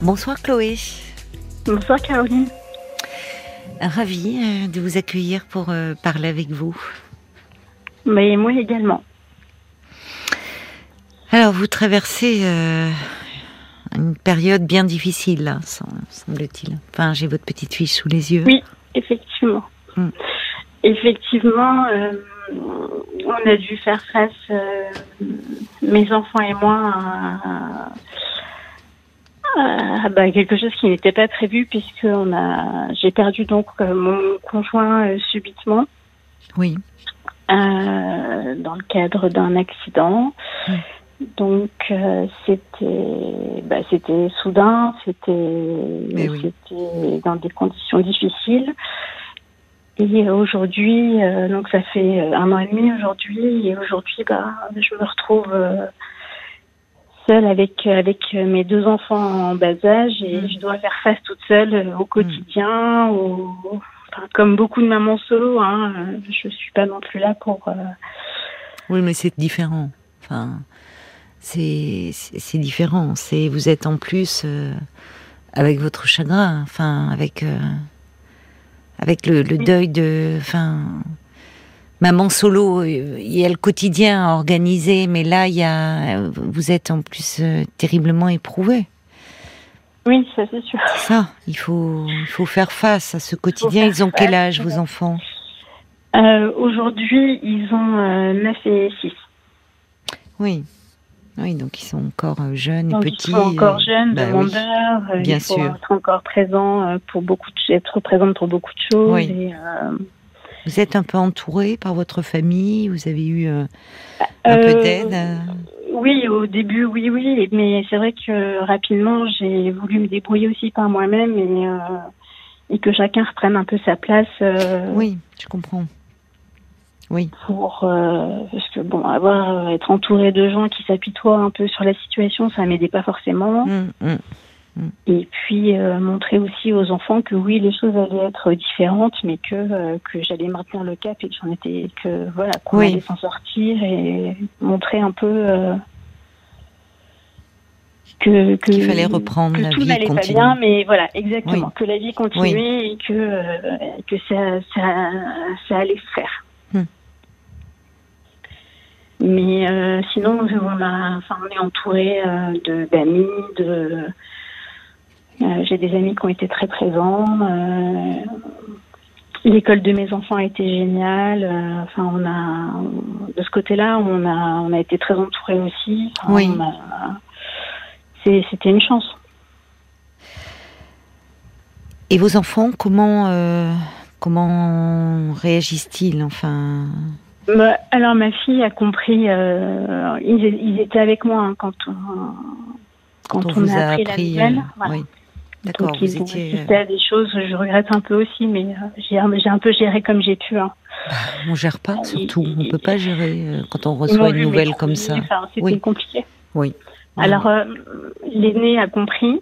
Bonsoir Chloé. Bonsoir Caroline. Ravie euh, de vous accueillir pour euh, parler avec vous. Mais moi également. Alors vous traversez euh, une période bien difficile, là, semble-t-il. Enfin, j'ai votre petite fille sous les yeux. Oui, effectivement. Hmm. Effectivement, euh, on a dû faire face, euh, mes enfants et moi, à, à- à, bah, quelque chose qui n'était pas prévu puisque on a, j'ai perdu donc euh, mon conjoint euh, subitement Oui. euh, dans le cadre d'un accident. Donc c'était bah, c'était soudain, c'était Mais oui. c'était dans des conditions difficiles. Et aujourd'hui, donc ça fait un an et demi aujourd'hui, et aujourd'hui, bah, je me retrouve seule avec avec mes deux enfants en bas âge et Mm. je dois faire face toute seule euh, au quotidien, au, enfin, comme beaucoup de mamans solo. Hein, euh, je suis pas non plus là pour euh, Oui, mais c'est différent. Enfin, c'est c'est c'est différent. C'est vous êtes en plus euh, avec votre chagrin. Enfin, avec euh, avec le, le Oui. deuil de. Enfin, maman solo. euh, Il y a le quotidien à organiser, mais là, il y a. Vous êtes en plus euh, terriblement éprouvé. Oui, ça c'est sûr. Ça. Il faut il faut faire face à ce quotidien. Ils ont quel âge vos enfants? Euh, Aujourd'hui, ils ont euh, 9 et 6. Oui. Oui, donc ils sont encore euh, jeunes et Donc petits. ils sont encore euh, jeunes, bah demandeurs. euh, bien il faut sûr. être encore présent euh, pour beaucoup de être présente pour beaucoup de choses. Oui. Et, euh, Vous êtes un peu entouré par votre famille Vous avez eu euh, un peu euh, d'aide euh Oui, au début, oui, oui. Mais c'est vrai que rapidement, j'ai voulu me débrouiller aussi par moi-même et, euh, et que chacun reprenne un peu sa place. euh, Oui, je comprends. Oui, pour parce que bon avoir être entouré de gens qui s'apitoient un peu sur la situation ça m'aidait pas forcément Hum, hum. Et puis euh, montrer aussi aux enfants que oui les choses allaient être différentes mais que euh, que j'allais maintenir le cap et que j'en étais que voilà qu'on Oui. allait s'en sortir et montrer un peu euh, que qu'il fallait reprendre que la tout n'allait pas bien mais voilà exactement Oui. que la vie continuait et que que ça ça ça allait se faire Hmm. mais sinon, on, a, enfin, on est entouré de d'amis, de. Euh, J'ai des amis qui ont été très présents. euh, L'école de mes enfants a été géniale. euh, Enfin, on a de ce côté-là, on a on a été très entouré aussi. Enfin, Oui. C'était une chance. Et vos enfants, comment euh, comment réagissent-ils Enfin, Bah, Alors ma fille a compris. euh, ils, ils étaient avec moi hein, quand on quand, on a appris, la nouvelle. euh, Voilà. oui. D'accord, vous étiez. assisté à des choses, je regrette un peu aussi, mais euh, j'ai un, peu géré comme j'ai pu. Hein. euh, on gère pas, surtout. On peut pas gérer euh, quand on reçoit une nouvelle comme ça. Enfin, C'était Oui. compliqué. Oui. Alors, euh, l'aîné a compris.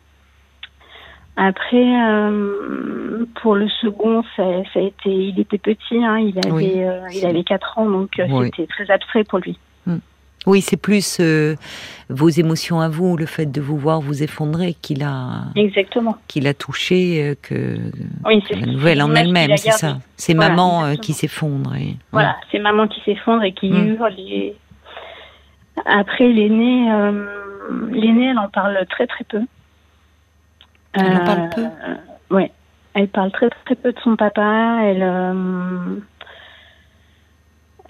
Après, euh, pour le second, ça, ça a été, il était petit, hein, il avait, Oui. euh, il avait 4 ans, donc euh, Oui. c'était très abstrait pour lui. Oui, c'est plus euh, vos émotions à vous, le fait de vous voir vous effondrer, qu'il a, Exactement. qu'il a touché euh, que Oui, c'est la nouvelle en elle-même, c'est ça. C'est Voilà, maman euh, exactement. qui s'effondre. Et... Voilà, c'est maman qui s'effondre et qui Mm. hurle. et- Après, l'aîné, euh, l'aîné, elle en parle très très peu. Elle en parle peu? Oui, elle parle très très peu de son papa. Elle,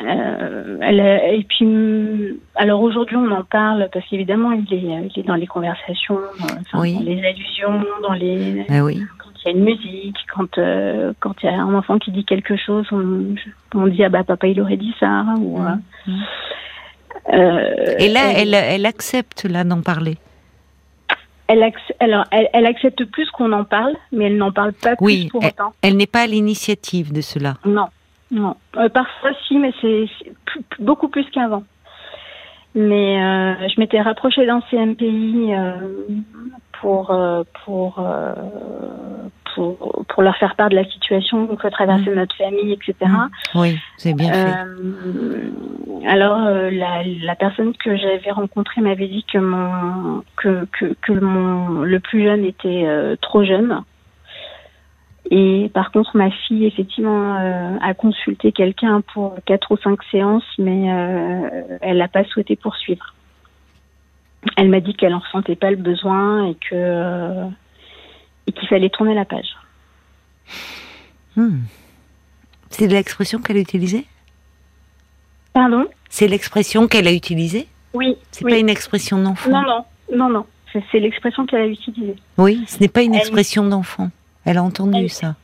euh, euh, elle, et puis, hum, alors aujourd'hui, on en parle parce qu'évidemment, il est, il est dans les conversations, enfin, Oui. dans les allusions, dans les, oui. quand il y a une musique, quand euh, quand il y a un enfant qui dit quelque chose, on, on dit ah bah papa il aurait dit ça ou euh, euh, Et là, elle, elle accepte là d'en parler? elle, ac- alors, elle, elle accepte plus qu'on en parle, mais elle n'en parle pas plus Oui, pour autant. Elle n'est pas à l'initiative de cela. Non, non. Euh, parfois si, mais c'est c'est beaucoup plus qu'avant. Mais euh, je m'étais rapprochée d'un CMPI euh, pour euh, pour, euh, pour pour leur faire part de la situation peut traverser Mm. notre famille, etc. Mm. Oui, avez bien fait. Euh, alors euh, la, la personne que j'avais rencontrée m'avait dit que mon que que, que mon le plus jeune était euh, trop jeune. Et par contre, ma fille effectivement euh, a consulté quelqu'un pour quatre ou cinq séances, mais euh, elle n'a pas souhaité poursuivre. Elle m'a dit qu'elle en ressentait pas le besoin et que euh, et qu'il fallait tourner la page. Hmm. C'est l'expression qu'elle a utilisée? Pardon? C'est l'expression qu'elle a utilisée? Oui. C'est oui. pas une expression d'enfant? Non, non, non, non. C'est- C'est l'expression qu'elle a utilisée. Oui, ce n'est pas une Elle- expression d'enfant. Elle a entendu Elle- ça.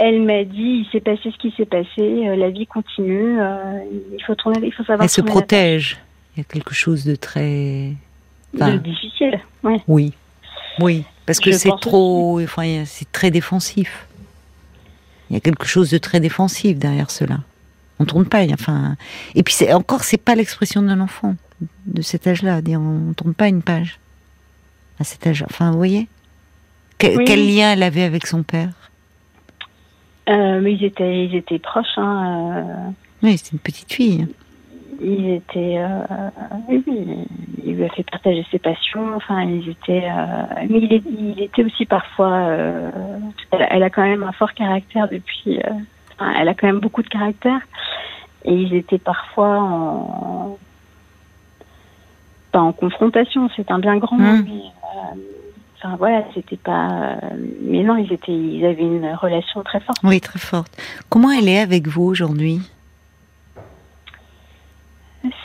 Elle m'a dit, il s'est passé ce qui s'est passé, euh, la vie continue, euh, il faut tourner, il faut savoir. Elle se protège. Il y a quelque chose de très. Enfin, De difficile. Ouais. Oui. Oui. Parce que c'est trop. Enfin, c'est très défensif. Il y a quelque chose de très défensif derrière cela. On tourne pas. Enfin, et puis c'est encore, c'est pas l'expression d'un enfant de cet âge-là. Dire, on tourne pas une page à cet âge. Enfin, vous voyez? Quel, Oui. quel lien elle avait avec son père? Euh, mais ils étaient, ils étaient proches. Hein, euh, Oui, c'est une petite fille. ils étaient, euh, oui, il lui a fait partager ses passions. Enfin, ils étaient, mais il, est- il était aussi parfois. elle, a- elle a quand même un fort caractère depuis. enfin, elle a quand même beaucoup de caractère, et ils étaient parfois en pas en confrontation. C'est un bien grand mot, Mm. mais euh, enfin voilà, c'était pas. euh, mais non, ils étaient, ils avaient une relation très forte. Oui, très forte. Comment elle est avec vous aujourd'hui?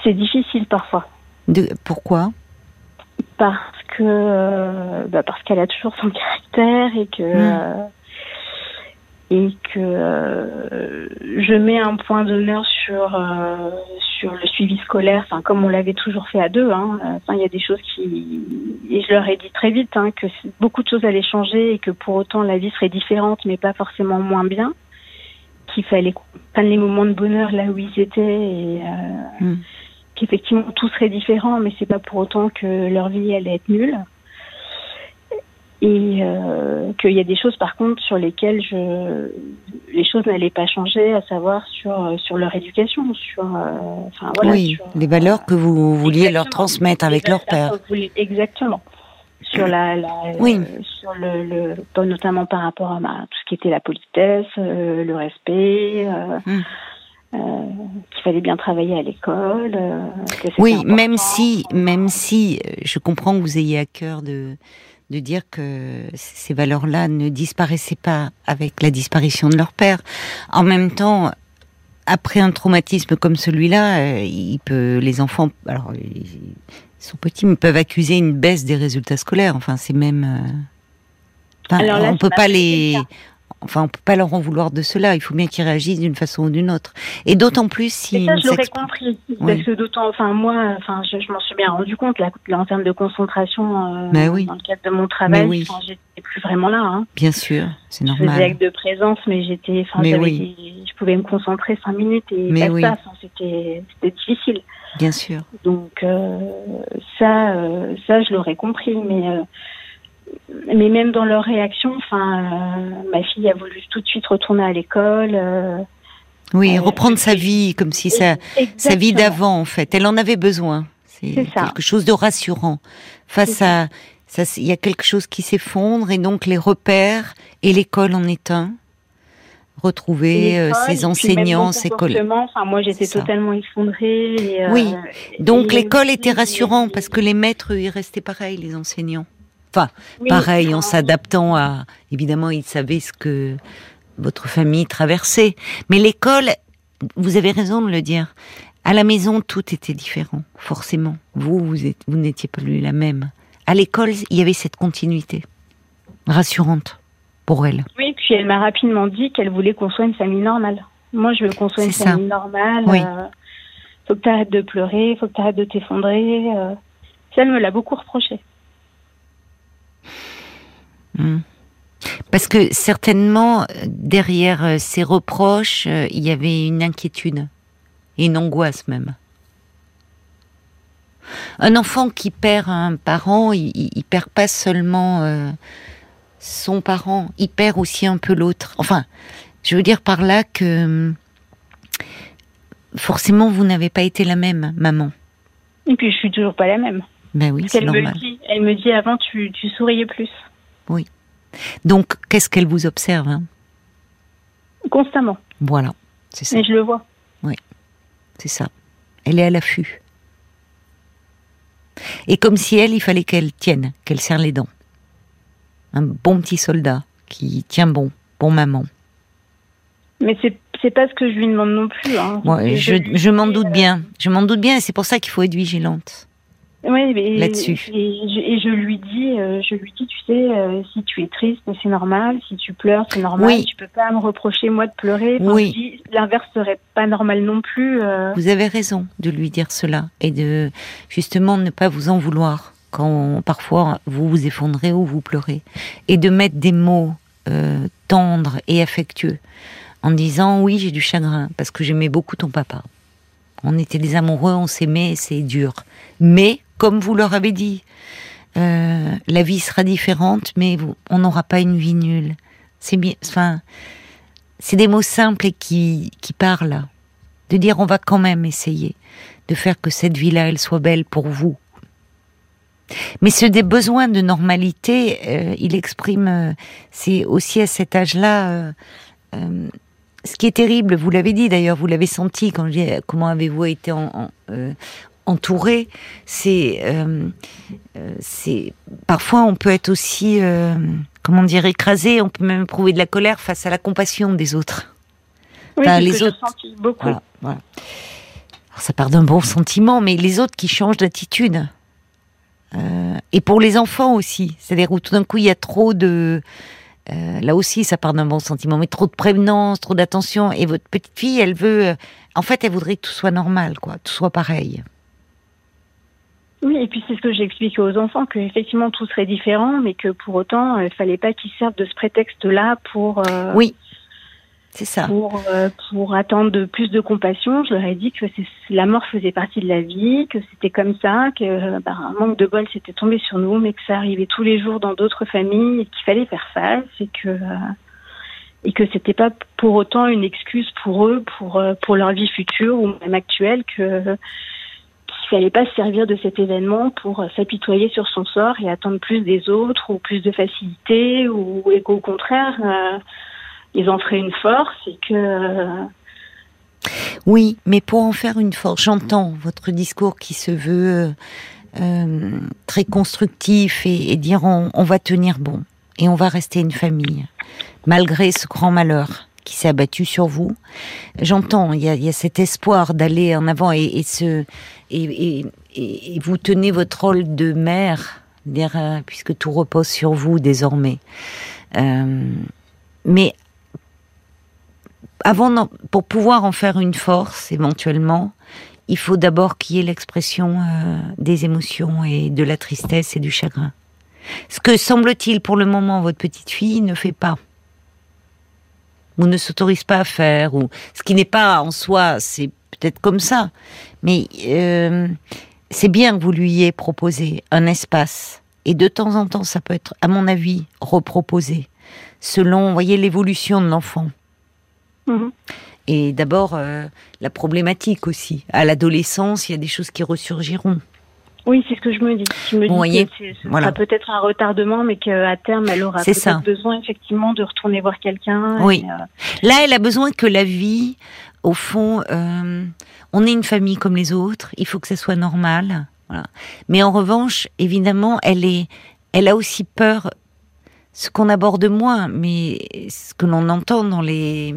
C'est difficile parfois. De- Pourquoi? Parce que euh, bah parce qu'elle a toujours son caractère et que euh, et que euh, je mets un point d'honneur sur euh, sur le suivi scolaire enfin comme on l'avait toujours fait à deux hein enfin il y a des choses qui et je leur ai dit très vite hein, que beaucoup de choses allaient changer et que pour autant la vie serait différente mais pas forcément moins bien qu'il fallait prenne les moments de bonheur là où ils étaient et euh, Mm. qu'effectivement tout serait différent, mais c'est pas pour autant que leur vie allait être nulle. Et euh, qu'il y a des choses par contre sur lesquelles je les choses n'allaient pas changer, à savoir sur sur leur éducation, sur euh, enfin voilà, Oui, sur, les valeurs que vous vouliez leur transmettre avec leur père. voulez- Exactement. Sur la, la Oui. euh, sur le, le pas notamment par rapport à ma, tout ce qui était la politesse, euh, le respect, euh, Mm. euh, qu'il fallait bien travailler à l'école. euh, Oui, important. même si, même si, euh, je comprends que vous ayez à cœur de de dire que ces valeurs-là ne disparaissaient pas avec la disparition de leur père. En même temps, après un traumatisme comme celui-là, euh, il peut, les enfants, alors ils sont petits, mais peuvent accuser une baisse des résultats scolaires. Enfin, c'est même, euh, Alors là, on peut pas les. Enfin, on peut pas leur en vouloir de cela. Il faut bien qu'ils réagissent d'une façon ou d'une autre. Et d'autant plus si ça, je l'aurais compris. Oui. Parce que d'autant, enfin, moi, enfin, je, je m'en suis bien rendu compte, là, en termes de concentration, euh, Mais oui. dans le cadre de mon travail, oui. j'étais plus vraiment là, hein. Bien sûr, c'est Je faisais normal. acte de présence, mais j'étais, enfin, je pouvais me concentrer cinq minutes et Mais pas oui. ça, enfin, c'était, difficile. Bien sûr. Donc, euh, ça, euh, ça, je l'aurais compris, mais, mais même dans leur réaction, enfin, euh, ma fille a voulu tout de suite retourner à l'école. euh, Oui, Euh, reprendre sa vie comme si ça, sa vie d'avant, en fait. Elle en avait besoin. C'est quelque chose de rassurant. Face à, il y a quelque chose qui s'effondre et donc les repères et l'école en est un. Retrouver euh, ses enseignants, ses collègues. Enfin, moi, j'étais totalement effondrée. et, euh, Oui. Donc l'école était rassurant et- parce que les maîtres, ils restaient pareils, les enseignants. Enfin, oui, pareil, en s'adaptant à. Évidemment, ils savaient ce que votre famille traversait. Mais l'école, vous avez raison de le dire. À la maison, tout était différent, forcément. Vous, vous êtes- vous n'étiez plus la même. À l'école, il y avait cette continuité rassurante pour elle. Oui, puis elle m'a rapidement dit qu'elle voulait qu'on soit une famille normale. Moi, je veux qu'on soit une ça. famille normale. Oui. euh, faut que tu arrêtes de pleurer, faut que tu arrêtes de t'effondrer. euh. Ça, elle me l'a beaucoup reproché. Hmm. Parce que certainement, derrière euh, ces reproches, euh, il y avait une inquiétude et une angoisse même. Un enfant qui perd un parent, il, il- perd pas seulement euh, son parent, il perd aussi un peu l'autre. Enfin, je veux dire par là que forcément vous n'avez pas été la même maman. Et puis je suis toujours pas la même. Ben oui, c'est Elle me normal. dit, elle me dit avant tu, tu souriais plus. Donc, qu'est-ce qu'elle vous observe hein? Constamment. Voilà, c'est ça, Et je le vois. c'est ça. Elle est à l'affût. Et comme si elle, il fallait qu'elle tienne, qu'elle serre les dents. Un bon petit soldat qui tient bon, bon maman. Mais c'est c'est pas ce que je lui demande non plus. Hein. Ouais, je, je m'en doute euh, bien. Je m'en doute bien et c'est pour ça qu'il faut être vigilante. Oui, mais Là-dessus. Et, je- et je lui dis, euh, je lui dis, tu sais, euh, si tu es triste, c'est normal. Si tu pleures, c'est normal. Oui. Tu peux pas me reprocher moi de pleurer. Enfin, Oui. L'inverse serait pas normal non plus. euh. Vous avez raison de lui dire cela et de justement ne pas vous en vouloir quand parfois vous vous effondrez ou vous pleurez et de mettre des mots tendres et affectueux en disant oui j'ai du chagrin parce que j'aimais beaucoup ton papa. On était des amoureux, on s'aimait, c'est dur. Mais comme vous leur avez dit, euh, la vie sera différente, mais on n'aura pas une vie nulle. C'est bien, enfin, c'est des mots simples et qui qui parlent de dire on va quand même essayer de faire que cette vie-là, elle soit belle pour vous. Mais ce des besoins de normalité, euh, il exprime, euh, c'est aussi à cet âge-là, ce qui est terrible, vous l'avez dit d'ailleurs, vous l'avez senti quand je dis comment avez-vous été en- entouré, c'est, euh, euh, c'est parfois on peut être aussi, euh, comment dire, écrasé, on peut même éprouver de la colère face à la compassion des autres. Oui, Enfin, les autres- ressenti beaucoup. Voilà, voilà. Alors, ça part d'un bon sentiment, mais les autres qui changent d'attitude. Euh, et pour les enfants aussi, c'est-à-dire où tout d'un coup il y a trop de, euh, là aussi ça part d'un bon sentiment, mais trop de prévenance, trop d'attention. Et votre petite fille, elle veut, en fait, elle voudrait que tout soit normal, quoi, tout soit pareil. Oui, et puis c'est ce que j'ai expliqué aux enfants, que effectivement tout serait différent, mais que pour autant, il fallait pas qu'ils servent de ce prétexte-là pour euh, Oui, c'est ça. pour euh, pour attendre de plus de compassion. Je leur ai dit que la mort faisait partie de la vie, que c'était comme ça, que euh, bah, un manque de bol s'était tombé sur nous, mais que ça arrivait tous les jours dans d'autres familles, et qu'il fallait faire face, et que euh, et que c'était pas pour autant une excuse pour eux, pour euh, pour leur vie future ou même actuelle, que qu'il fallait pas se servir de cet événement pour euh, s'apitoyer sur son sort et attendre plus des autres ou plus de facilité ou et qu'au contraire euh, ils en feraient une force et que Oui, mais pour en faire une force, j'entends votre discours qui se veut euh, très constructif et, dire on va tenir bon et on va rester une famille malgré ce grand malheur qui s'est abattu sur vous. J'entends, il y a, cet espoir d'aller en avant et, ce et, vous tenez votre rôle de mère, euh, puisque tout repose sur vous désormais. Euh, mais avant, pour pouvoir en faire une force, éventuellement, il faut d'abord qu'il y ait l'expression euh, des émotions et de la tristesse et du chagrin. Ce que semble-t-il pour le moment votre petite fille ne fait pas ou ne s'autorise pas à faire ou ce qui n'est pas en soi, c'est peut-être comme ça, mais euh, c'est bien que vous lui ayez proposé un espace et de temps en temps ça peut être, à mon avis, reproposé selon, vous voyez, l'évolution de l'enfant. mhm. Et d'abord, euh, la problématique aussi. À l'adolescence, il y a des choses qui ressurgiront. Oui c'est ce que je me dis. Je me dis que ce voilà. sera peut-être un retardement, mais qu'à terme elle aura peut-être besoin effectivement de retourner voir quelqu'un. Oui. et, euh, Là, elle a besoin que la vie, au fond, euh, on est une famille comme les autres. Il faut que ça soit normal. Voilà. Mais en revanche, évidemment, elle est, elle a aussi peur. Ce qu'on aborde moins, mais ce que l'on entend dans les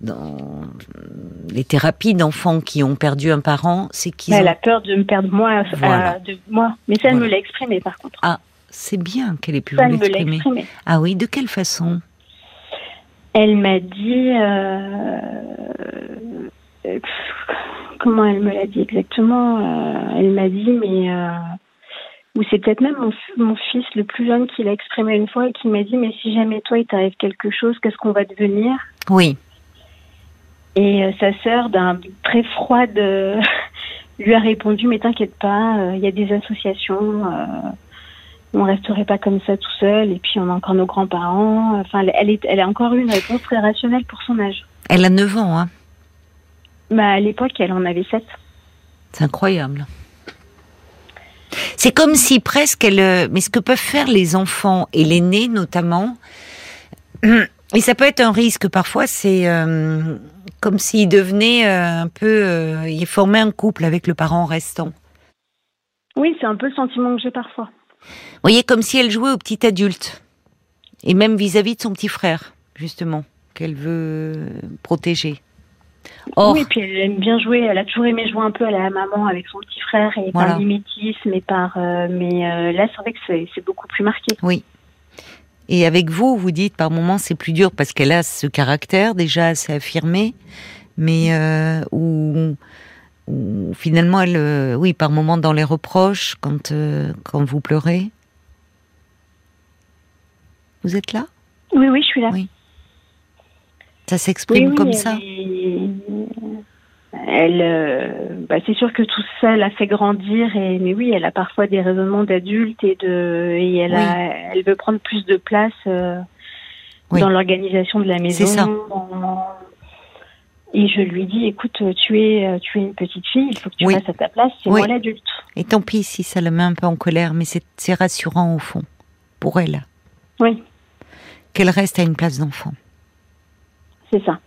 dans les thérapies d'enfants qui ont perdu un parent, c'est qu'ils elle ont... a peur de me perdre moi, Voilà. de moi. Mais ça, elle me l'a exprimé par contre. C'est bien qu'elle ait pu ça, vous l'exprimer. Ah oui, de quelle façon? Elle m'a dit. euh, euh, Comment elle me l'a dit exactement Euh, Elle m'a dit, mais. euh, Ou c'est peut-être même mon, mon fils le plus jeune qui l'a exprimé une fois et qui m'a dit, mais si jamais toi il t'arrive quelque chose, qu'est-ce qu'on va devenir? Oui, Et euh, sa sœur, d'un très froide, euh, lui a répondu, mais t'inquiète pas, euh, il y a des associations. euh, on resterait pas comme ça tout seul. Et puis on a encore nos grands-parents. Enfin, elle, est, elle a encore eu une réponse très rationnelle pour son âge. Elle a 9 ans, hein bah, À l'époque, elle en avait 7. C'est incroyable. C'est comme si presque elle. Mais ce que peuvent faire les enfants et l'aîné notamment, et ça peut être un risque parfois, c'est euh, comme s'ils devenaient euh, un peu. ils formaient un couple avec le parent restant. Oui, c'est un peu le sentiment que j'ai parfois. Vous voyez, comme si elle jouait au petit adulte. Et même vis-à-vis -vis de son petit frère, justement, qu'elle veut protéger oui, puis elle aime bien jouer. Elle a toujours aimé jouer un peu à la maman avec son petit frère et par mimétisme et par. Euh, mais euh, là, c'est vrai que c'est beaucoup plus marqué. Oui. Et avec vous, vous dites par moments c'est plus dur parce qu'elle a ce caractère déjà assez affirmé, mais euh, où, finalement elle, oui, par moments dans les reproches quand quand vous pleurez. Vous êtes là? Oui, oui, je suis là. Oui. Ça s'exprime comme ça? Elle, euh, bah, c'est sûr que tout ça la fait grandir et mais oui, elle a parfois des raisonnements d'adulte et de et elle a, elle veut prendre plus de place euh, dans l'organisation de la maison. Ça. Et je lui dis, écoute, tu es, tu es une petite fille, il faut que tu restes à ta place, c'est moi l'adulte. Et tant pis si ça la met un peu en colère, mais c'est rassurant au fond, pour elle. Oui. Qu'elle reste à une place d'enfant. C'est ça.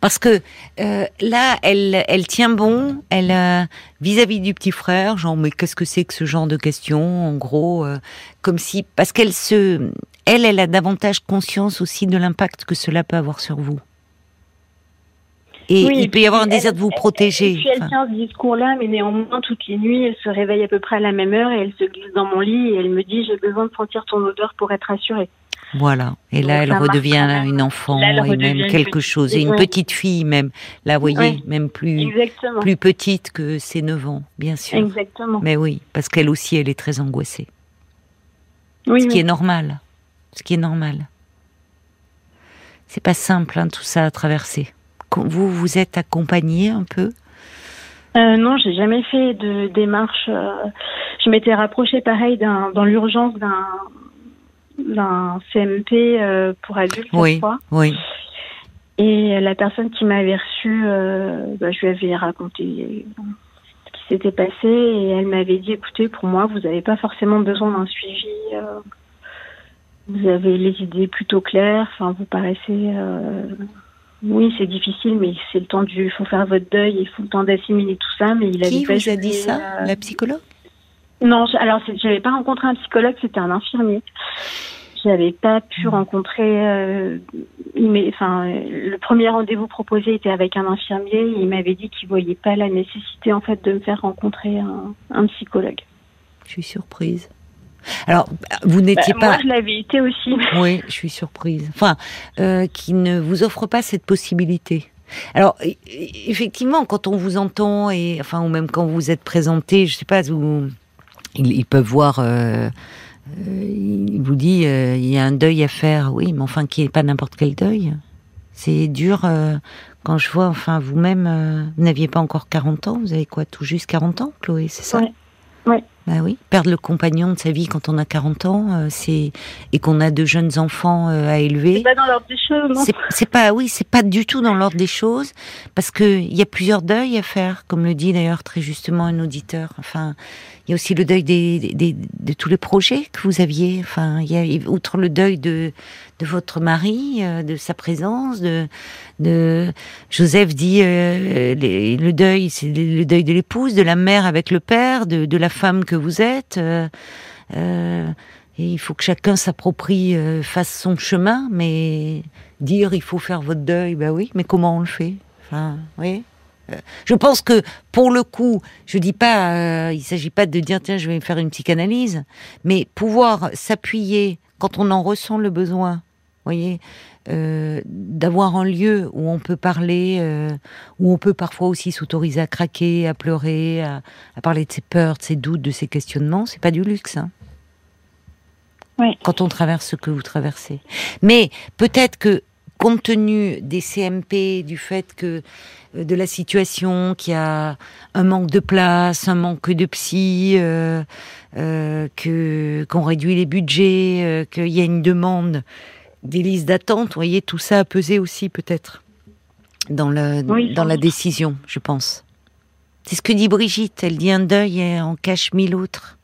Parce que euh, là, elle, elle tient bon, elle euh, vis-à-vis du petit frère, genre mais qu'est-ce que c'est que ce genre de questions, en gros, euh, comme si parce qu'elle se, elle, elle a davantage conscience aussi de l'impact que cela peut avoir sur vous. Et il peut y avoir un désir de vous protéger. Et puis elle tient ce discours-là, mais néanmoins, toutes les nuits, elle se réveille à peu près à la même heure et elle se glisse dans mon lit et elle me dit J'ai besoin de sentir ton odeur pour être assurée. Voilà. Et là, elle redevient une enfant, et même quelque chose, et une petite fille même. Là, vous voyez, même plus, plus petite que ses 9 ans, bien sûr. Exactement. Mais oui, parce qu'elle aussi, elle est très angoissée. Oui, ce qui est normal. Ce qui est normal. C'est pas simple, hein, tout ça à traverser. Vous, vous êtes accompagnée un peu? Euh, non, j'ai jamais fait de démarche. Euh, je m'étais rapprochée, pareil, dans l'urgence d'un d'un CMP euh, pour adultes oui, Oui. Et la personne qui m'avait reçue, euh, bah, je lui avais raconté ce qui s'était passé et elle m'avait dit écoutez, pour moi, vous n'avez pas forcément besoin d'un suivi. Euh, vous avez les idées plutôt claires. Enfin, vous paraissez. oui, c'est difficile, mais c'est le temps du. Il faut faire votre deuil, il faut le temps d'assimiler tout ça. Mais il qui vous a dit ça? La psychologue? Non, alors je n'avais pas rencontré un psychologue, c'était un infirmier. Je n'avais pas pu mmh. rencontrer. Euh, enfin, le premier rendez-vous proposé était avec un infirmier. il m'avait dit qu'il voyait pas la nécessité en fait de me faire rencontrer un, psychologue. Je suis surprise. Alors, vous n'étiez bah, pas. Moi, je l'avais été aussi. Oui, je suis surprise. Enfin, euh, qui ne vous offre pas cette possibilité. Alors, e, e, effectivement, quand on vous entend et enfin, ou même quand vous êtes présenté, je sais pas, vous ils, peuvent voir. Euh, euh, il vous dit euh, il y a un deuil à faire. Oui, mais enfin, qui n'est pas n'importe quel deuil. C'est dur quand je vois. Enfin, vous-même, vous n'aviez pas encore 40 ans. Vous avez quoi, tout juste 40 ans, Chloé, c'est ça? Oui. Bah oui, perdre le compagnon de sa vie quand on a 40 ans, euh, c'est et qu'on a de jeunes enfants euh, à élever. C'est pas dans l'ordre des choses. C'est pas, oui, c'est pas du tout dans l'ordre des choses, parce que il y a plusieurs deuils à faire, comme le dit d'ailleurs très justement un auditeur. Enfin, il y a aussi le deuil de tous les projets que vous aviez. Enfin, outre le deuil de votre mari, euh, de sa présence, de, Joseph dit euh, le deuil, c'est le deuil de l'épouse, de la mère avec le père, de, la femme que vous êtes. Euh, il faut que chacun s'approprie, fasse son chemin, mais dire il faut faire votre deuil, ben oui, mais comment on le fait? Enfin, oui. Je pense que pour le coup, je dis pas, il s'agit pas de dire tiens je vais me faire une psychanalyse, mais pouvoir s'appuyer quand on en ressent le besoin voyez, euh, d'avoir un lieu où on peut parler, euh, où on peut parfois aussi s'autoriser à craquer, à pleurer, à, parler de ses peurs, de ses doutes, de ses questionnements, c'est pas du luxe. Hein. Oui. Quand on traverse ce que vous traversez. Mais peut-être que compte tenu des CMP, du fait que euh, de la situation, qu'il y a un manque de place, un manque de psy, euh, euh, que qu'on réduit les budgets, euh, qu'il y a une demande, des listes d'attente. Vous voyez, tout ça a pesé aussi peut-être dans le Oui, dans la doute. décision, je pense. C'est ce que dit Brigitte. Elle dit un deuil et en cache mille autres.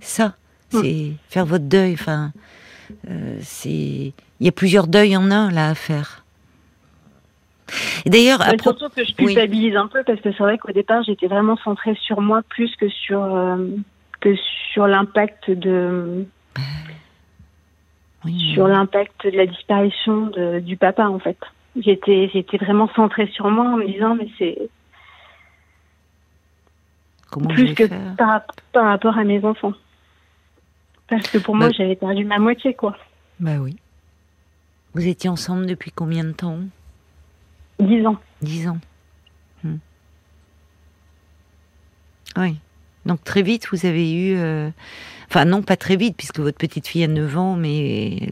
Ça, c'est faire votre deuil. Enfin, c'est il y a plusieurs deuils en un là à faire. D'ailleurs, à surtout que je oui. culpabilise un peu parce que c'est vrai qu'au départ j'étais vraiment centrée sur moi plus que sur euh, que sur l'impact de Oui, sur l'impact de la disparition de- du papa en fait. J'étais j'étais vraiment centrée sur moi en me disant mais c'est comment plus que par, par rapport à mes enfants. Parce que pour moi Bah- j'avais perdu ma moitié quoi. Bah oui. Vous étiez ensemble depuis combien de temps Dix ans. Dix ans. Hmm. Oui. Donc très vite, vous avez eu... euh, Enfin non, pas très vite, puisque votre petite fille a 9 ans, mais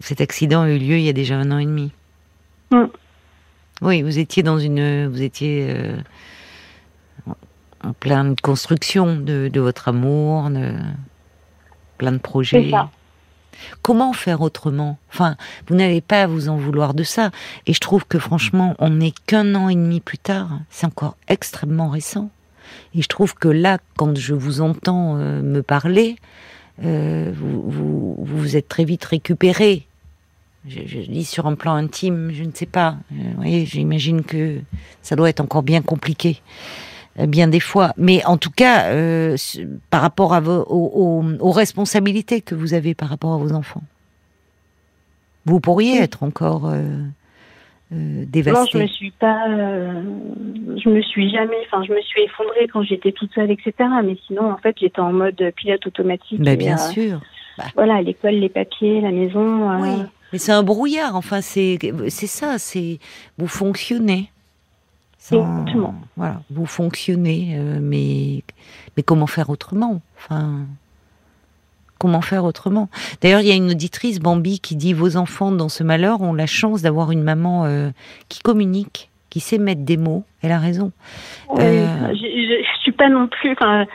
cet accident a eu lieu il y a déjà un an et demi. Hmm. Oui, vous étiez dans une... Vous étiez euh, en pleine construction de, de votre amour, de plein de projets. C'est ça. Comment faire autrement? Enfin, vous n'avez pas à vous en vouloir de ça. Et je trouve que franchement, on n'est qu'un an et demi plus tard. C'est encore extrêmement récent. Et je trouve que là, quand je vous entends euh, me parler, euh, vous, vous êtes très vite récupéré. Je, je dis sur un plan intime, je ne sais pas. Euh, vous voyez, j'imagine que ça doit être encore bien compliqué, bien des fois. Mais en tout cas, euh, par rapport à vos, aux, aux- aux responsabilités que vous avez par rapport à vos enfants, vous pourriez être encore euh, euh, Non, je me suis pas, euh, je me suis jamais, enfin, je me suis effondrée quand j'étais toute seule, etc. Mais sinon, en fait, j'étais en mode pilote automatique. Et, bien euh, sûr. Voilà, l'école, les papiers, la maison. euh, Oui, mais c'est un brouillard. Enfin, c'est c'est ça. C'est vous fonctionnez. Sans- Exactement. Voilà, vous fonctionnez, euh, mais mais comment faire autrement? Enfin, comment faire autrement? D'ailleurs, il y a une auditrice Bambi qui dit vos enfants dans ce malheur ont la chance d'avoir une maman euh, qui communique, qui sait mettre des mots. Elle a raison. Oui, Euh, je, suis pas non plus. Enfin,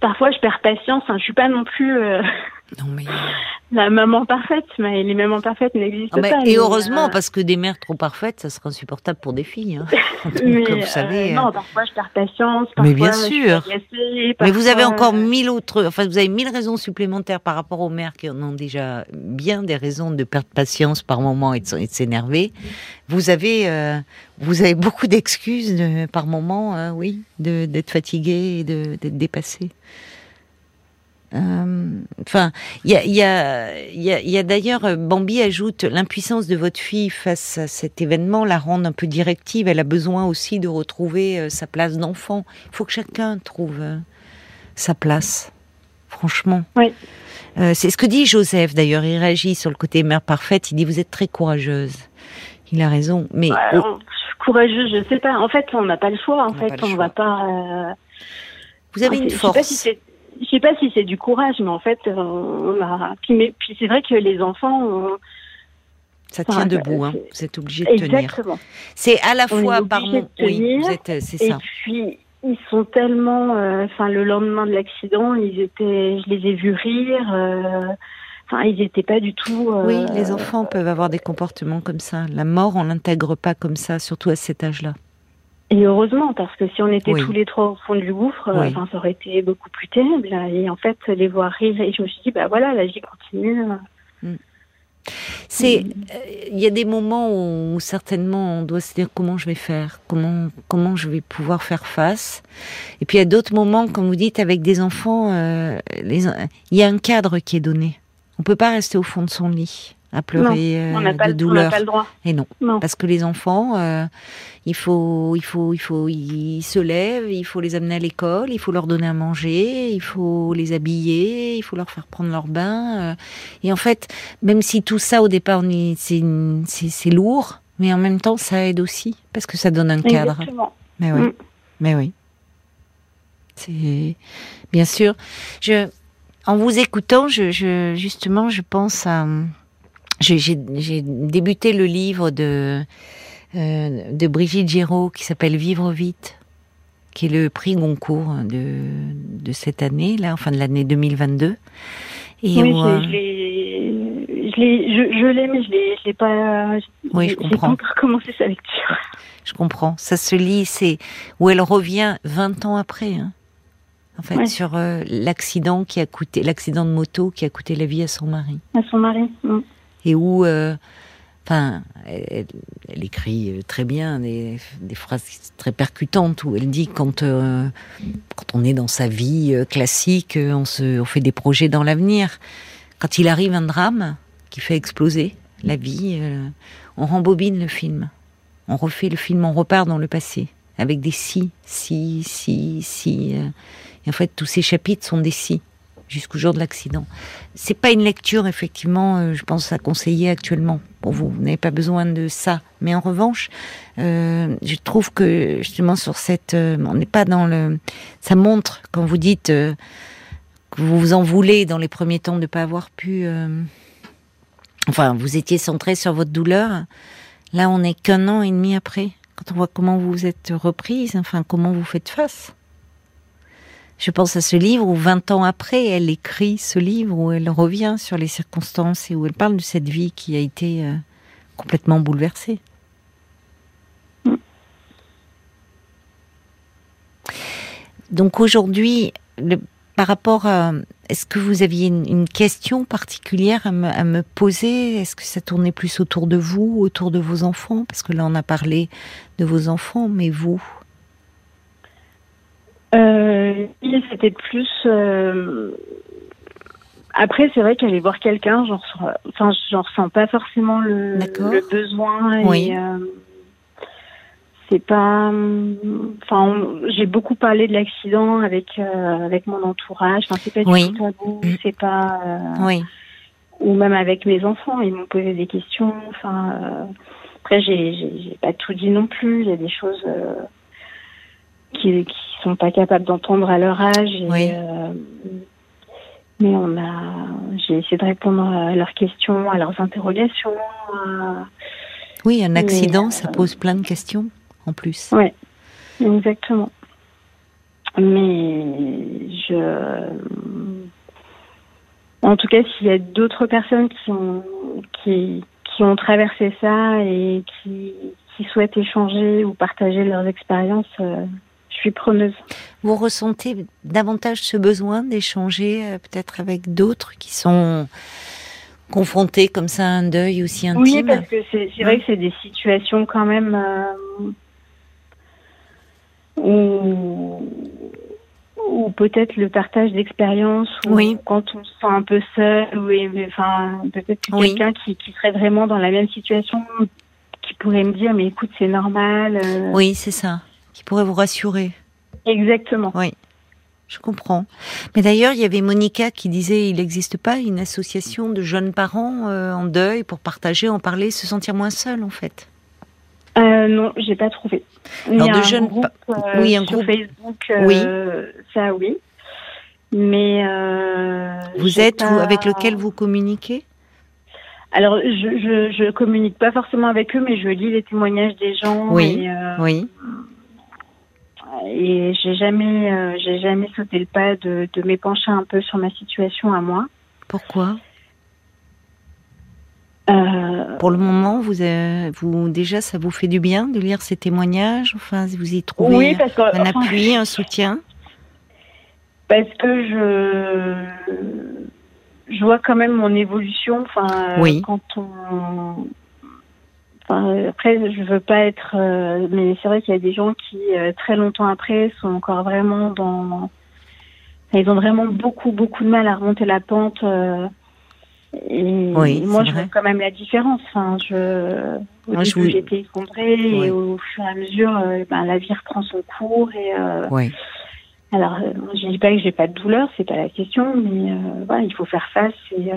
parfois, je perds patience. Hein, je suis pas non plus Non mais la maman parfaite. Mais les mamans parfaites n'existent Ah, mais- pas. et mais, heureusement euh, parce que des mères trop parfaites, ça sera insupportable pour des filles. hein. Donc, mais, vous savez. euh, non, parfois, je perds patience. Mais parfois, bien je suis sûr. agacée, Mais vous avez encore euh, mille autres, enfin vous avez mille raisons supplémentaires par rapport aux mères qui en ont déjà bien des raisons de perdre patience par moment et de, s'énerver. Vous avez, euh, vous avez beaucoup d'excuses de- par moment, euh, oui, d'être fatigué et d'être dépassé. Euh, Enfin, il y a, il y a, il y a, il y a d'ailleurs, Bambi ajoute l'impuissance de votre fille face à cet événement la rend un peu directive. Elle a besoin aussi de retrouver euh, sa place d'enfant. Il faut que chacun trouve euh, sa place. Franchement. Oui. Euh, c'est ce que dit Joseph d'ailleurs. Il réagit sur le côté mère parfaite. Il dit vous êtes très courageuse. Il a raison. Mais Ouais, on- courageux, je sais pas. En fait, on n'a pas le choix. En On fait, on choix. va pas. euh, vous avez je une sais pas force. si Je sais pas si c'est du courage, mais en fait, euh, on a. Puis, mais, puis c'est vrai que les enfants. on- Ça Enfin, tient debout. Hein. Vous êtes obligé de tenir. Exactement. C'est à la fois par mon. Oui, vous êtes. euh, C'est Et ça. puis, ils sont tellement. euh, Enfin, le lendemain de l'accident, ils étaient. Je les ai vus rire. euh, Enfin, ils n'étaient pas du tout. euh, Oui, les enfants peuvent avoir des comportements comme ça. La mort, on l'intègre pas comme ça, surtout à cet âge-là. Et heureusement, parce que si on était Oui. tous les trois au fond du gouffre, euh, Oui. enfin, ça aurait été beaucoup plus terrible. Et en fait, les voir rire, et je me suis dit, bah voilà, la vie continue. C'est, euh, il y a des moments où certainement on doit se dire comment je vais faire, comment comment je vais pouvoir faire face. Et puis il y a d'autres moments, comme vous dites, avec des enfants, euh, il y a un cadre qui est donné. On peut pas rester au fond de son lit à pleurer euh, on n'a pas, de le- on douleur. pas le droit. Et non. Non. Parce que les enfants, euh, il faut, il faut, il faut, ils se lèvent, il faut les amener à l'école, il faut leur donner à manger, il faut les habiller, il faut leur faire prendre leur bain. euh. et en fait, même si tout ça au départ, c'est, lourd, mais en même temps, ça aide aussi parce que ça donne un cadre. Exactement. Mais oui, Mm. mais oui. C'est bien sûr. Je, en vous écoutant, je, je justement, je pense à j'ai débuté le livre de, euh, de Brigitte Giraud qui s'appelle Vivre vite, qui est le prix Goncourt de, de cette année, là, enfin de l'année 2022. Et oui, je, je, je l'ai, mais je l'ai, l'ai pas. Oui, je comprends. pas encore commencé sa lecture. Je comprends. Ça se lit, c'est où elle revient 20 ans après. Hein en fait, sur euh, l'accident qui a coûté, l'accident de moto qui a coûté la vie à son mari. À son mari. Et où, euh, enfin, elle, écrit euh, très bien des, phrases très percutantes où elle dit quand quand on est dans sa vie classique, on se, on fait des projets dans l'avenir. Quand il arrive un drame qui fait exploser la vie, on rembobine le film, on refait le film, on repart dans le passé avec des si, si, si, si. Et en fait, tous ces chapitres sont des si jusqu'au jour de l'accident. C'est pas une lecture effectivement, euh, je pense à conseiller actuellement pour vous. Vous n'avez pas besoin de ça, mais en revanche, euh, je trouve que justement sur cette, euh, on n'est pas dans le, ça montre quand vous dites que vous vous en voulez dans les premiers temps de ne pas avoir pu, enfin, vous étiez centré sur votre douleur. Là, on n'est qu'un an et demi après. Quand on voit comment vous vous êtes reprise, enfin, comment vous faites face. Je pense à ce livre où 20 ans après, elle écrit ce livre où elle revient sur les circonstances et où elle parle de cette vie qui a été euh, complètement bouleversée. Donc aujourd'hui, par rapport à... Est-ce que vous aviez une, question particulière à me, poser? Est-ce que ça tournait plus autour de vous, autour de vos enfants? Parce que là, on a parlé de vos enfants, mais vous? Euh, c'était plus. Euh, après, c'est vrai qu'aller voir quelqu'un, j'en enfin, j'en ressens pas forcément le, besoin. Oui. Et, euh, c'est pas. Enfin, j'ai beaucoup parlé de l'accident avec euh, avec mon entourage. Enfin, c'est pas du tout tabou. Mm. C'est pas. oui. Ou même avec mes enfants, ils m'ont posé des questions. Enfin, après, j'ai j'ai pas tout dit non plus. Il y a des choses qui qui sont pas capables d'entendre à leur âge. Euh, mais on a, j'ai essayé de répondre à leurs questions, à leurs interrogations. Oui, un accident, ça euh, pose plein de questions en plus. Oui, exactement. Mais je, en tout cas, s'il y a d'autres personnes qui ont, qui, qui ont traversé ça et qui, qui souhaitent échanger ou partager leurs expériences, euh, suis preneuse. Vous ressentez davantage ce besoin d'échanger euh, peut-être avec d'autres qui sont confrontés comme ça à un deuil aussi intime Oui, parce que c'est vrai que c'est des situations quand même euh, où, peut-être le partage d'expérience, ou quand on se sent un peu seul, ou enfin peut-être quelqu'un qui, qui serait vraiment dans la même situation qui pourrait me dire mais écoute c'est normal. Euh. Oui, c'est ça qui pourrait vous rassurer. Exactement. Oui, je comprends. Mais d'ailleurs, il y avait Monica qui disait il n'existe pas une association de jeunes parents euh, en deuil pour partager, en parler, se sentir moins seul en fait. Euh, non, j'ai pas trouvé. Alors, de jeunes groupe, euh, oui, un groupe Facebook, euh, oui. ça oui. Mais vous êtes avec lequel vous communiquez? Alors, je, je, je communique pas forcément avec eux, mais je lis les témoignages des gens. Oui. oui et j'ai jamais, euh, j'ai jamais sauté le pas de, de m'épancher un peu sur ma situation à moi. Pourquoi? Euh, Pour le moment, vous, vous déjà, ça vous fait du bien de lire ces témoignages? Enfin, vous y trouvez un appui, un soutien? Parce que je, je vois quand même mon évolution. Enfin, oui. quand on, après, je veux pas être, euh, mais c'est vrai qu'il y a des gens qui, euh, très longtemps après, sont encore vraiment dans. Ils ont vraiment beaucoup, beaucoup de mal à remonter la pente. Euh, et moi, je vois quand même la différence. Enfin, je, au début, j'étais effondrée et au fur et à mesure, ben, la vie reprend son cours. Et, oui. Alors, je dis pas que j'ai pas de douleur, c'est pas la question, mais voilà, il faut faire face et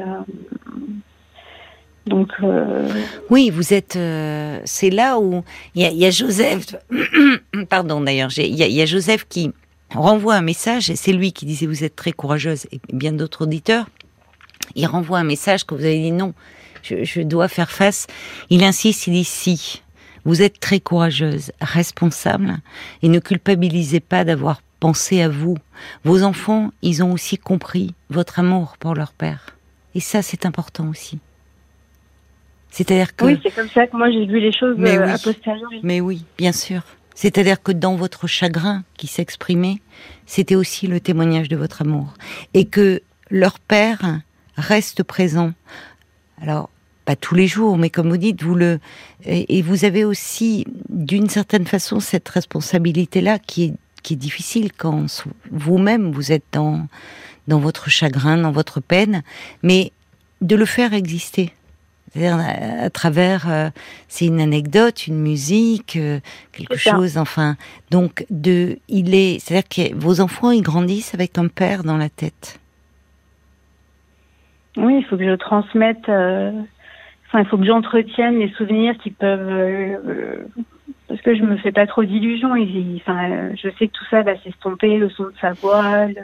euh... oui, vous êtes. Euh, c'est là où il y, a Joseph. pardon d'ailleurs, il y, a Joseph qui renvoie un message et c'est lui qui disait vous êtes très courageuse et bien d'autres auditeurs. il renvoie un message que vous avez dit non, je, je dois faire face. Il insiste, il dit si. Vous êtes très courageuse, responsable, et ne culpabilisez pas d'avoir pensé à vous. Vos enfants, ils ont aussi compris votre amour pour leur père. Et ça, c'est important aussi. C'est-à-dire que... Oui, c'est comme ça que moi j'ai vu les choses Mais euh, oui. a posteriori. Mais oui, bien sûr. C'est-à-dire que dans votre chagrin qui s'exprimait, c'était aussi le témoignage de votre amour. Et que leur père reste présent. Alors, pas tous les jours, mais comme vous dites, vous le. Et, vous avez aussi, d'une certaine façon, cette responsabilité-là qui est, qui est difficile quand vous-même vous êtes dans, dans votre chagrin, dans votre peine, mais de le faire exister. C'est-à-dire à, à travers, euh, c'est une anecdote, une musique, euh, quelque chose, enfin. Donc, de, il est, c'est-à-dire que vos enfants, ils grandissent avec un père dans la tête. Oui, il faut que je transmette. euh, Enfin, il faut que j'entretienne les souvenirs qui peuvent. parce que je me fais pas trop d'illusions. Il- il- Enfin, je sais que tout ça va s'estomper, le son de sa voix. le-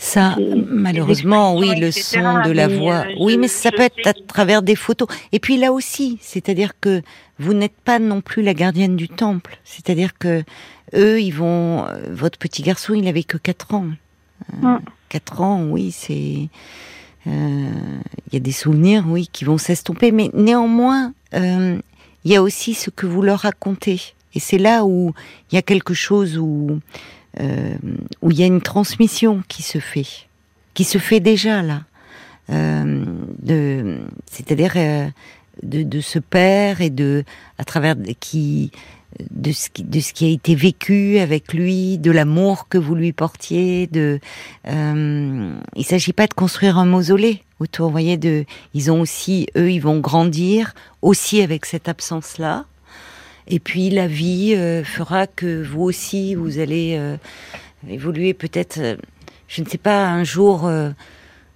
Ça, malheureusement, oui, le son de la voix. euh, oui, mais ça peut être à travers des photos. Et puis là aussi, c'est-à-dire que vous n'êtes pas non plus la gardienne du temple. C'est-à-dire que eux, ils vont. euh, Votre petit garçon, il avait que 4 ans. Euh, Mm. 4 ans, oui, c'est. euh, Il y a des souvenirs, oui, qui vont s'estomper, mais néanmoins, euh, il y a aussi ce que vous leur racontez. Et c'est là où il y a quelque chose où, euh, où il y a une transmission qui se fait, qui se fait déjà là. Euh, c'est-à-dire euh, de, ce père et de, à travers de- qui, de ce qui, a été vécu avec lui, de l'amour que vous lui portiez. De, euh, il s'agit pas de construire un mausolée autour. Vous voyez, ils ont aussi, eux, ils vont grandir aussi avec cette absence-là. Et puis la vie euh, fera que vous aussi, vous allez euh, évoluer peut-être, euh, je ne sais pas, un jour.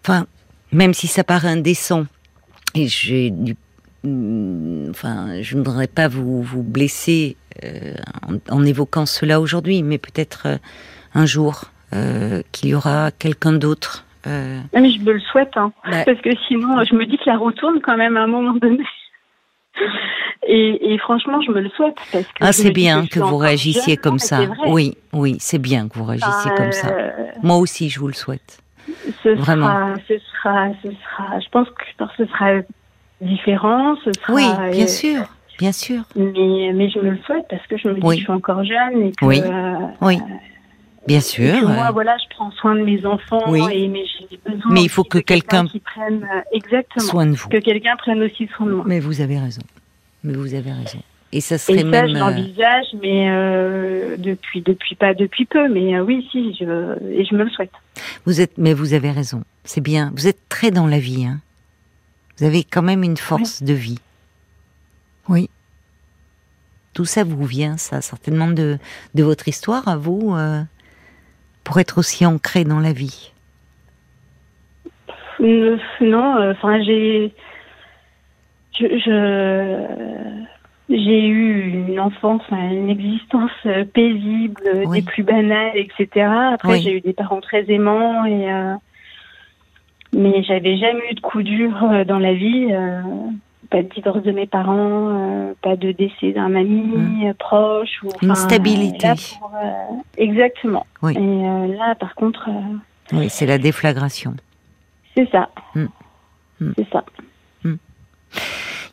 Enfin, même si ça paraît indécent, et j'ai du Mm, enfin, je ne voudrais pas vous, vous blesser euh, en, en évoquant cela aujourd'hui, mais peut-être euh, un jour euh, qu'il y aura quelqu'un d'autre. Ah, mais je me le souhaite, hein. Bah. parce que sinon, je me dis que la retourne quand même à un moment donné. Et, et franchement, je me le souhaite. Parce que Ah, c'est bien que vous réagissiez comme ça. Oui, oui, c'est bien que vous réagissiez Enfin, comme ça. euh, Moi aussi, je vous le souhaite. ce Vraiment. Sera, ce sera, ce sera. Je pense que ce sera différent. Ce sera, Oui, bien euh, sûr, bien sûr. Mais, mais je me le souhaite parce que je me dis Oui. que je suis encore jeune et que, Oui. euh, Oui, bien et sûr. que moi, voilà, je prends soin de mes enfants Oui. et mais j'ai besoin. Mais il faut que quelqu'un qui prenne euh, exactement soin de vous. que quelqu'un prenne aussi soin de moi. Mais vous avez raison. Mais vous avez raison. Et ça Et serait ça, même. je euh, l'envisage, mais euh, depuis, depuis pas depuis peu, mais euh, oui, si, je, et je me le souhaite. Vous êtes, mais vous avez raison. C'est bien. Vous êtes très dans la vie. Hein. Vous avez quand même une force de vie. Oui. Tout ça vous vient, ça, certainement de, de votre histoire à vous, euh, pour être aussi ancré dans la vie. Euh, Non, euh, enfin, j'ai, je, j'ai eu une enfance, une existence euh, paisible, Oui. des plus banales, etc. Après, Oui. j'ai eu des parents très aimants et, euh, mais j'avais jamais eu de coup dur dans la vie. euh, pas de divorce de mes parents, euh, pas de décès d'un ami euh, proche. Ou. Une stabilité. là, pour, euh, exactement. Oui. Et là, par contre, Oui, c'est la déflagration. c'est ça. Mm. Mm. C'est ça.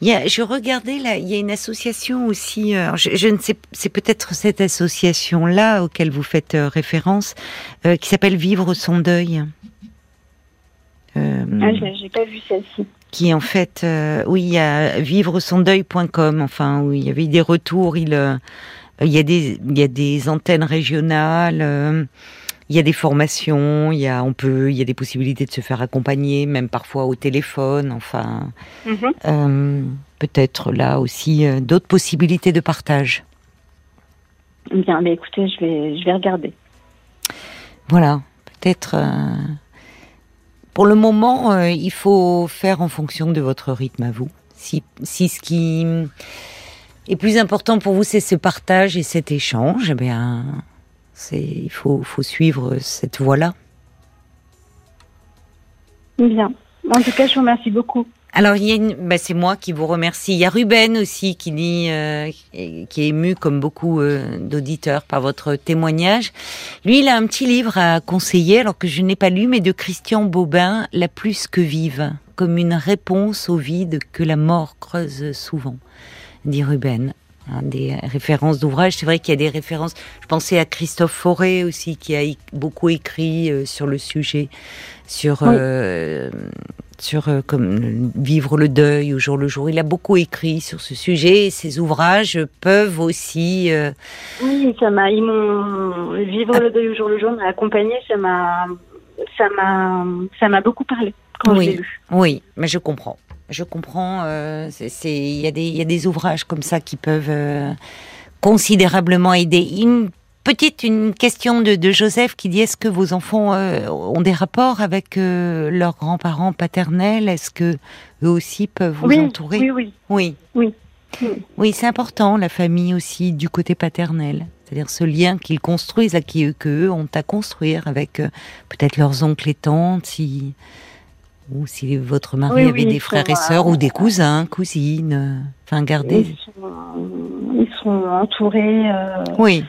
Il y a, je regardais là, il y a une association aussi. euh, je, je ne sais, c'est peut-être cette association-là auquel vous faites euh, référence, euh, qui s'appelle Vivre son deuil. Ah, j'ai pas vu celle-ci. Qui en fait, euh, oui, il y a vivresondeuil.com, enfin, où il y avait des retours, il, euh, il y a des, il y a des antennes régionales, euh, il y a des formations, il y a, on peut, il y a des possibilités de se faire accompagner, même parfois au téléphone, enfin, Mhm. peut-être là aussi d'autres possibilités de partage. Bien, mais écoutez, je vais, je vais regarder. Voilà, peut-être. Pour le moment, euh, il faut faire en fonction de votre rythme à vous. Si, si ce qui est plus important pour vous, c'est ce partage et cet échange, eh bien, il faut, faut suivre cette voie-là. Bien. En tout cas, je vous remercie beaucoup. Alors, il y a une... bah, c'est moi qui vous remercie. Il y a Ruben aussi qui dit, euh, qui est ému comme beaucoup euh, d'auditeurs par votre témoignage. Lui, il a un petit livre à conseiller, alors que je n'ai pas lu, mais de Christian Bobin, La plus que vive, comme une réponse au vide que la mort creuse souvent, dit Ruben. Des références d'ouvrages. C'est vrai qu'il y a des références. Je pensais à Christophe Fauré aussi, qui a beaucoup écrit euh, sur le sujet, sur Oui. euh, sur euh, comme vivre le deuil au jour le jour. Il a beaucoup écrit sur ce sujet. Et ses ouvrages peuvent aussi. euh, Oui, ça m'a, ils m'ont vivre le deuil au jour le jour m'a accompagné, ça m'a, ça m'a, ça m'a beaucoup parlé quand Oui. je l'ai lu. Oui, mais je comprends. Je comprends. euh, c'est- Il y, a des- il y a des ouvrages comme ça qui peuvent considérablement aider. Une petite une question de, de Joseph qui dit est-ce que vos enfants euh, ont des rapports avec euh, leurs grands-parents paternels? Est-ce que eux aussi peuvent vous oui, entourer? oui, oui, Oui. Oui. Oui. Oui, c'est important la famille aussi du côté paternel. C'est-à-dire ce lien qu'ils construisent, à qui eux, ont à construire avec euh, peut-être leurs oncles et tantes, si ou si votre mari Oui, avait oui, des frères sont, et sœurs euh, ou des cousins, cousines. Enfin, garder. Ils sont, ils sont entourés euh, Oui.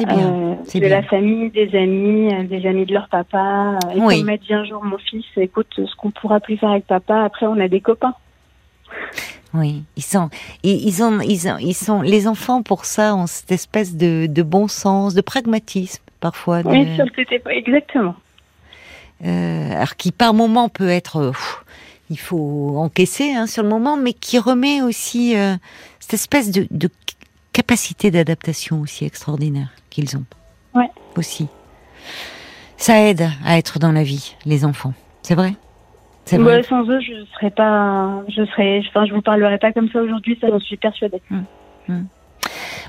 C'est bien. euh, c'est de bien. la famille, des amis, euh, des amis de leur papa. Et Oui. m'a dit un jour mon fils, écoute, ce qu'on pourra plus faire avec papa, après on a des copains. Oui, ils sont, ils, ils ont, ils ont, ils sont, les enfants pour ça ont cette espèce de, de bon sens, de pragmatisme parfois. de- Oui, sur le côté, exactement. euh, alors qui par moment peut être, pff, il faut encaisser hein, sur le moment, mais qui remet aussi euh, cette espèce de, de capacité d'adaptation aussi extraordinaire qu'ils ont. Ouais. Aussi. Ça aide à être dans la vie, les enfants. C'est vrai? Ouais, sans eux, je serais pas, je serais, enfin, je vous parlerai pas comme ça aujourd'hui, ça j'en suis persuadée.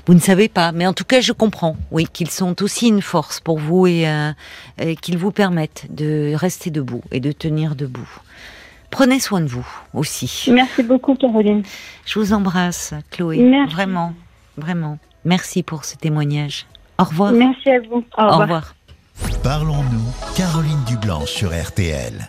Vous ne savez pas, mais en tout cas, je comprends, oui, qu'ils sont aussi une force pour vous et, euh, et qu'ils vous permettent de rester debout et de tenir debout. Prenez soin de vous aussi. Merci beaucoup, Caroline. Je vous embrasse, Chloé. Merci. Vraiment, vraiment. Merci pour ce témoignage. Au revoir. Merci à vous. Au Au revoir. revoir. Parlons-nous, Caroline Dublanche sur RTL.